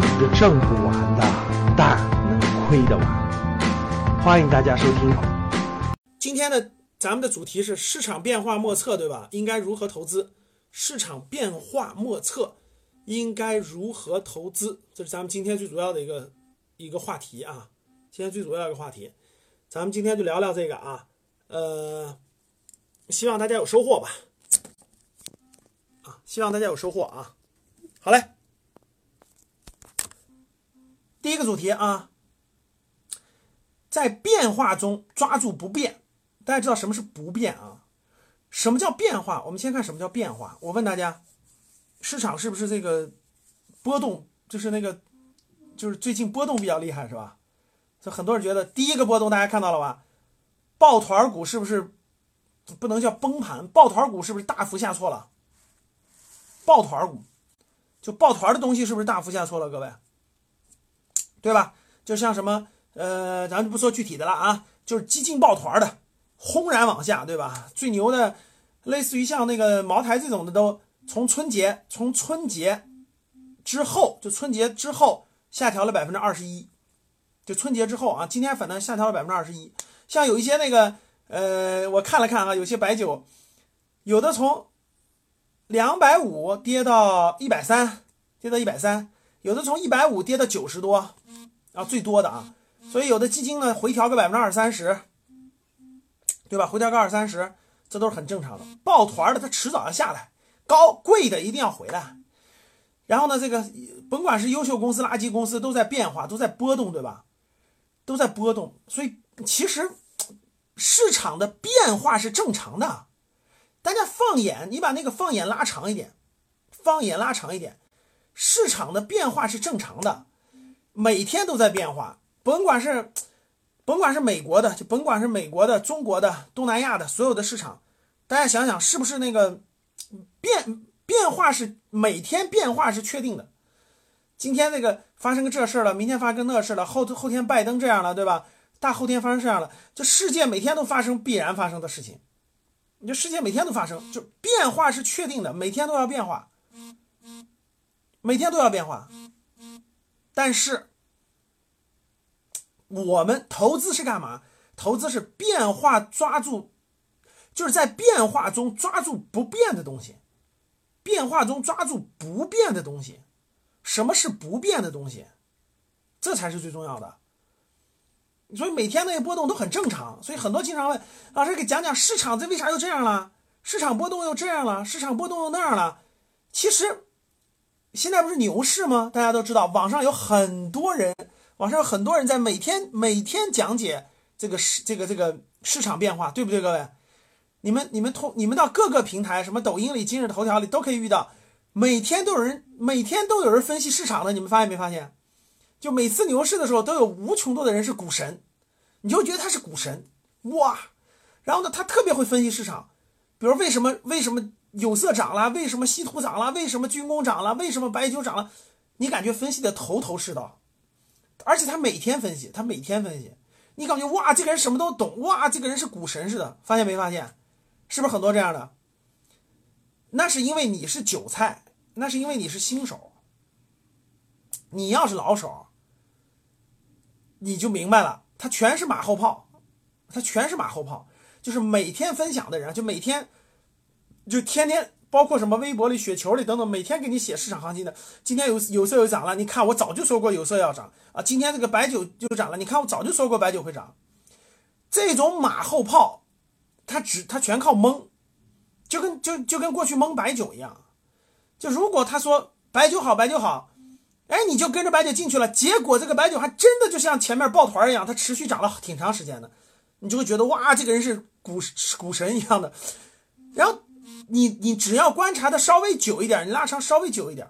盘挣不完的，但能亏得完。欢迎大家收听。今天的咱们的主题是市场变化莫测，对吧？应该如何投资？市场变化莫测，应该如何投资？这是咱们今天最主要的一个一个话题啊。今天最主要一个话题，咱们今天就聊聊这个啊。呃，希望大家有收获吧。啊，希望大家有收获啊。好嘞。第一个主题啊，在变化中抓住不变。大家知道什么是不变啊？什么叫变化？我们先看什么叫变化。我问大家，市场是不是这个波动？就是那个，就是最近波动比较厉害，是吧？就很多人觉得第一个波动大家看到了吧？抱团股是不是不能叫崩盘？抱团股是不是大幅下挫了？抱团股就抱团的东西是不是大幅下挫了？各位？对吧？就像什么，呃，咱就不说具体的了啊，就是基金抱团的，轰然往下，对吧？最牛的，类似于像那个茅台这种的，都从春节，从春节之后，就春节之后下调了百分之二十一，就春节之后啊，今天反正下调了百分之二十一。像有一些那个，呃，我看了看啊，有些白酒，有的从两百五跌到一百三，跌到一百三。有的从一百五跌到九十多，啊，最多的啊，所以有的基金呢回调个百分之二三十，对吧？回调个二三十，这都是很正常的。抱团的它迟早要下来，高贵的一定要回来。然后呢，这个甭管是优秀公司、垃圾公司，都在变化，都在波动，对吧？都在波动，所以其实市场的变化是正常的。大家放眼，你把那个放眼拉长一点，放眼拉长一点。市场的变化是正常的，每天都在变化。甭管是，甭管是美国的，就甭管是美国的、中国的、东南亚的所有的市场，大家想想，是不是那个变变化是每天变化是确定的？今天这个发生个这事儿了，明天发生那事了，后后天拜登这样了，对吧？大后天发生这样了，就世界每天都发生必然发生的事情。你就世界每天都发生，就变化是确定的，每天都要变化。每天都要变化，但是我们投资是干嘛？投资是变化抓住，就是在变化中抓住不变的东西，变化中抓住不变的东西。什么是不变的东西？这才是最重要的。所以每天那些波动都很正常。所以很多经常问老师给讲讲市场这为啥又这样了？市场波动又这样了？市场波动又那样了？其实。现在不是牛市吗？大家都知道，网上有很多人，网上有很多人在每天每天讲解这个市这个这个市场变化，对不对，各位？你们你们通你们到各个平台，什么抖音里、今日头条里都可以遇到，每天都有人每天都有人分析市场的，你们发现没发现？就每次牛市的时候，都有无穷多的人是股神，你就觉得他是股神哇，然后呢，他特别会分析市场，比如为什么为什么？有色涨了，为什么稀土涨了？为什么军工涨了？为什么白酒涨了？你感觉分析的头头是道，而且他每天分析，他每天分析，你感觉哇，这个人什么都懂，哇，这个人是股神似的。发现没发现？是不是很多这样的？那是因为你是韭菜，那是因为你是新手。你要是老手，你就明白了，他全是马后炮，他全是马后炮，就是每天分享的人，就每天。就天天包括什么微博里、雪球里等等，每天给你写市场行情的。今天有有色又涨了，你看我早就说过有色要涨啊。今天这个白酒就涨了，你看我早就说过白酒会涨。这种马后炮，他只他全靠蒙，就跟就就跟过去蒙白酒一样。就如果他说白酒好，白酒好，哎，你就跟着白酒进去了，结果这个白酒还真的就像前面抱团一样，它持续涨了挺长时间的，你就会觉得哇，这个人是股股神一样的，然后。你你只要观察的稍微久一点，你拉长稍微久一点，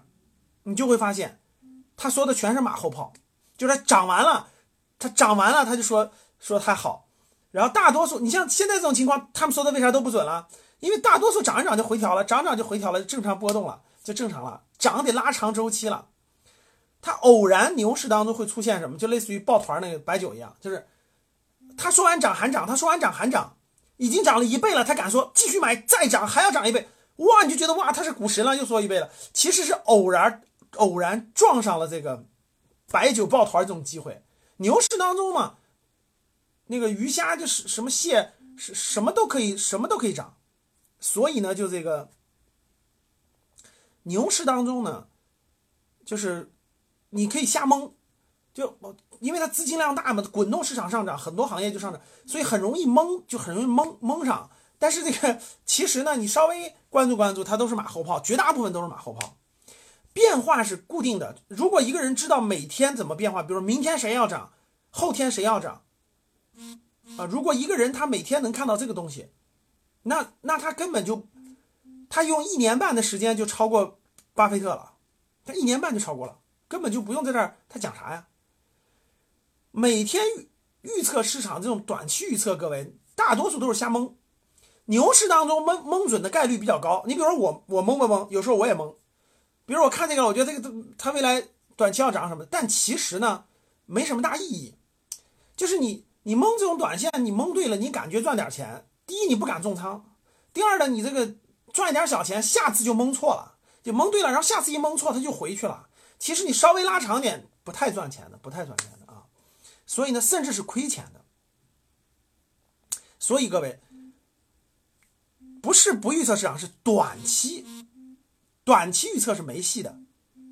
你就会发现，他说的全是马后炮，就是涨完了，他涨完了他就说说他好，然后大多数你像现在这种情况，他们说的为啥都不准了？因为大多数涨一涨就回调了，涨涨就回调了，正常波动了就正常了，涨得拉长周期了。他偶然牛市当中会出现什么？就类似于抱团那个白酒一样，就是他说完涨还涨，他说完涨还涨。已经涨了一倍了，他敢说继续买再涨还要涨一倍，哇！你就觉得哇他是股神了，又说一倍了。其实是偶然偶然撞上了这个白酒抱团这种机会。牛市当中嘛，那个鱼虾就是什么蟹，是什么都可以，什么都可以涨。所以呢，就这个牛市当中呢，就是你可以瞎蒙，就因为它资金量大嘛，滚动市场上涨，很多行业就上涨，所以很容易蒙，就很容易蒙蒙上。但是这个其实呢，你稍微关注关注，它都是马后炮，绝大部分都是马后炮。变化是固定的。如果一个人知道每天怎么变化，比如明天谁要涨，后天谁要涨，啊，如果一个人他每天能看到这个东西，那那他根本就，他用一年半的时间就超过巴菲特了，他一年半就超过了，根本就不用在这儿他讲啥呀？每天预预测市场这种短期预测，各位大多数都是瞎蒙。牛市当中蒙蒙准的概率比较高，你比如说我我蒙不蒙？有时候我也蒙，比如我看这个，我觉得这个它未来短期要涨什么，但其实呢没什么大意义。就是你你蒙这种短线，你蒙对了，你感觉赚点钱。第一你不敢重仓，第二呢你这个赚一点小钱，下次就蒙错了，就蒙对了，然后下次一蒙错它就回去了。其实你稍微拉长点，不太赚钱的，不太赚钱。所以呢，甚至是亏钱的。所以各位。不是不预测市场，是短期，短期预测是没戏的，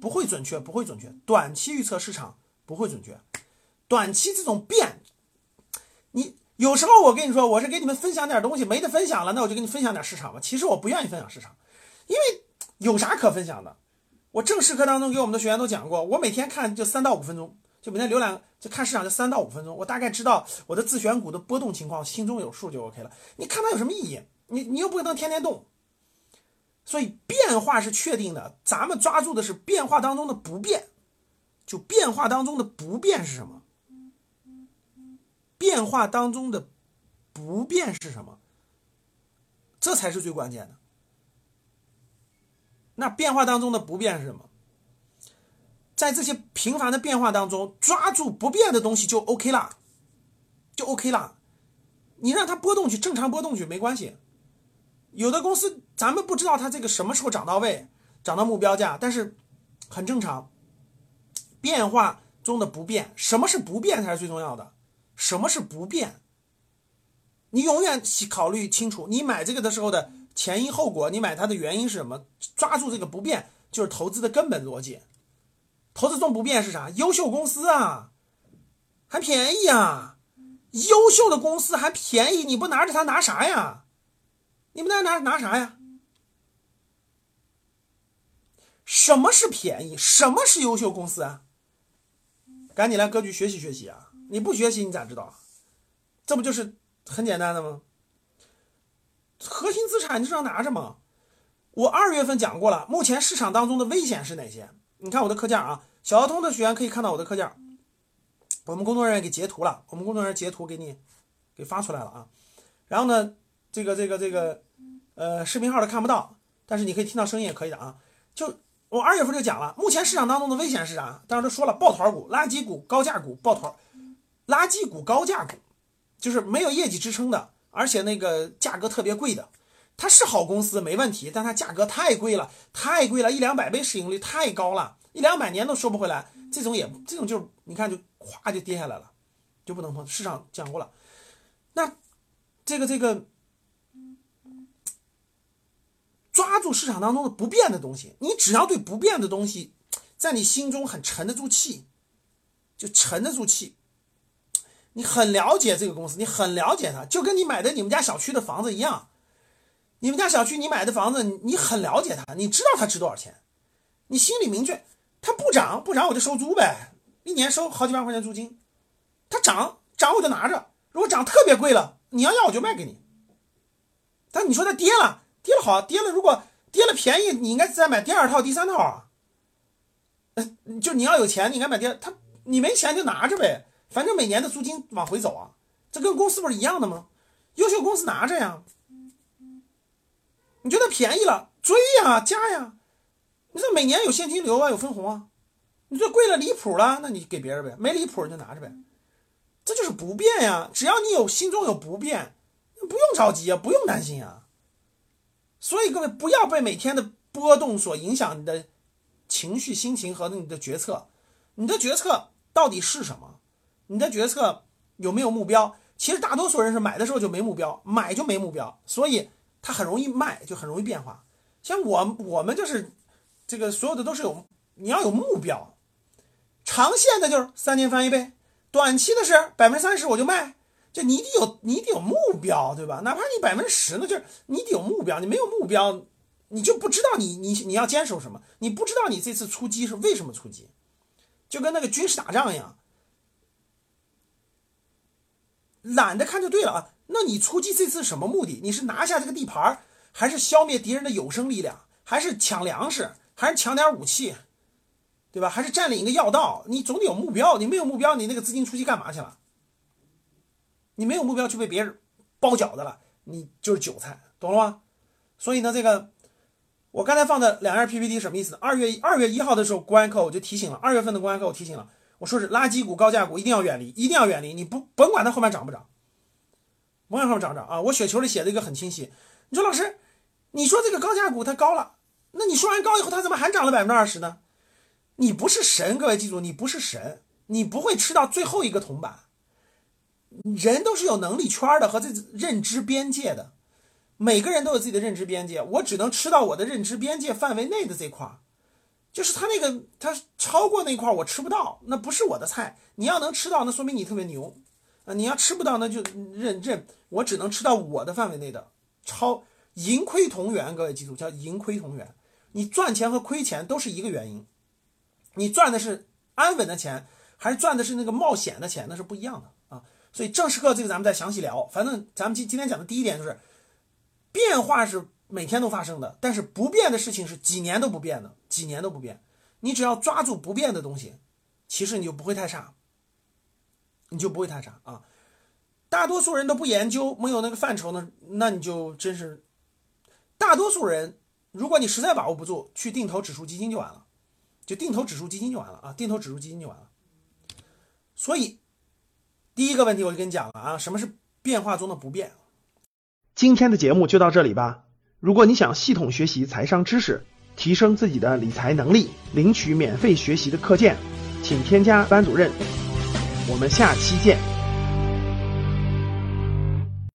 不会准确，不会准确。短期预测市场不会准确，短期这种变，你有时候我跟你说，我是给你们分享点东西，没得分享了，那我就给你分享点市场吧。其实我不愿意分享市场，因为有啥可分享的？我正式课当中给我们的学员都讲过，我每天看就三到五分钟，就每天浏览就看市场就三到五分钟，我大概知道我的自选股的波动情况，心中有数就 OK 了。你看它有什么意义？你你又不能天天动，所以变化是确定的，咱们抓住的是变化当中的不变。就变化当中的不变是什么？变化当中的不变是什么？这才是最关键的。那变化当中的不变是什么？在这些频繁的变化当中，抓住不变的东西就 OK 了，就 OK 了。你让它波动去，正常波动去没关系。有的公司咱们不知道它这个什么时候涨到位，涨到目标价，但是很正常。变化中的不变，什么是不变才是最重要的？什么是不变？你永远考虑清楚，你买这个的时候的前因后果，你买它的原因是什么？抓住这个不变，就是投资的根本逻辑。投资中不变是啥？优秀公司啊，还便宜啊！优秀的公司还便宜，你不拿着它拿啥呀？你们那拿拿啥呀？什么是便宜？什么是优秀公司啊？赶紧来格局学习学习啊！你不学习你咋知道？这不就是很简单的吗？核心资产你就要拿着嘛。我二月份讲过了，目前市场当中的危险是哪些？你看我的课件啊，小儿童的学员可以看到我的课件，我们工作人员给截图了，我们工作人员截图给你给发出来了啊。然后呢，这个这个这个。呃，视频号的看不到，但是你可以听到声音也可以的啊。就我二月份就讲了，目前市场当中的危险是啥？当时都说了，抱团股、垃圾股、高价股、抱团，垃圾股、高价股，就是没有业绩支撑的，而且那个价格特别贵的，它是好公司没问题，但它价格太贵了，太贵了，一两百倍市盈率太高了，一两百年都收不回来，这种也这种就是你看就咵就跌下来了，就不能碰。市场讲过了，那这个这个。抓住市场当中的不变的东西，你只要对不变的东西，在你心中很沉得住气，就沉得住气。你很了解这个公司，你很了解它，就跟你买的你们家小区的房子一样。你们家小区你买的房子，你很了解它，你知道它值多少钱，你心里明确，它不涨不涨我就收租呗，一年收好几万块钱租金。它涨涨我就拿着，如果涨特别贵了，你要要我就卖给你。但你说它跌了。跌了好，跌了如果跌了便宜，你应该再买第二套、第三套啊。就你要有钱，你应该买第二。他你没钱就拿着呗，反正每年的租金往回走啊，这跟公司不是一样的吗？优秀公司拿着呀。你觉得便宜了，追呀，加呀。你这每年有现金流啊，有分红啊。你这贵了离谱了，那你给别人呗，没离谱你就拿着呗。这就是不变呀，只要你有心中有不变，不用着急啊，不用担心啊。所以各位不要被每天的波动所影响你的情绪、心情和你的决策。你的决策到底是什么？你的决策有没有目标？其实大多数人是买的时候就没目标，买就没目标，所以它很容易卖，就很容易变化。像我我们就是这个所有的都是有你要有目标，长线的就是三年翻一倍，短期的是百分之三十我就卖，就你得有你得有目标，对吧？哪怕你百分之十呢，就是你得有目标，你没有目标，你就不知道你你你要坚守什么，你不知道你这次出击是为什么出击，就跟那个军事打仗一样。懒得看就对了啊！那你出击这次什么目的？你是拿下这个地盘，还是消灭敌人的有生力量，还是抢粮食，还是抢点武器，对吧？还是占领一个要道？你总得有目标。你没有目标，你那个资金出去干嘛去了？你没有目标就被别人包饺子了，你就是韭菜，懂了吗？所以呢，这个我刚才放的两页 PPT 什么意思？二月二月一号的时候，公安课我就提醒了，二月份的公安课我提醒了。我说是垃圾股、高价股一定要远离，一定要远离。你不甭管它后面涨不涨，甭管后面涨不涨啊！我雪球里写的一个很清晰。你说老师，你说这个高价股它高了，那你说完高以后，它怎么还涨了百分之二十呢？你不是神，各位记住，你不是神，你不会吃到最后一个铜板。人都是有能力圈的和这认知边界的，每个人都有自己的认知边界，我只能吃到我的认知边界范围内的这块儿。就是他那个，他超过那块我吃不到，那不是我的菜。你要能吃到，那说明你特别牛啊！你要吃不到，那就认认，我只能吃到我的范围内的。超盈亏同源，各位记住，叫盈亏同源。你赚钱和亏钱都是一个原因，你赚的是安稳的钱，还是赚的是那个冒险的钱，那是不一样的啊。所以正式课这个咱们再详细聊。反正咱们今今天讲的第一点就是，变化是。每天都发生的，但是不变的事情是几年都不变的，几年都不变。你只要抓住不变的东西，其实你就不会太差，你就不会太差啊。大多数人都不研究，没有那个范畴呢，那你就真是。大多数人，如果你实在把握不住，去定投指数基金就完了，就定投指数基金就完了啊，定投指数基金就完了。所以，第一个问题我就跟你讲了啊，什么是变化中的不变？今天的节目就到这里吧。如果你想系统学习财商知识，提升自己的理财能力，领取免费学习的课件，请添加班主任。我们下期见。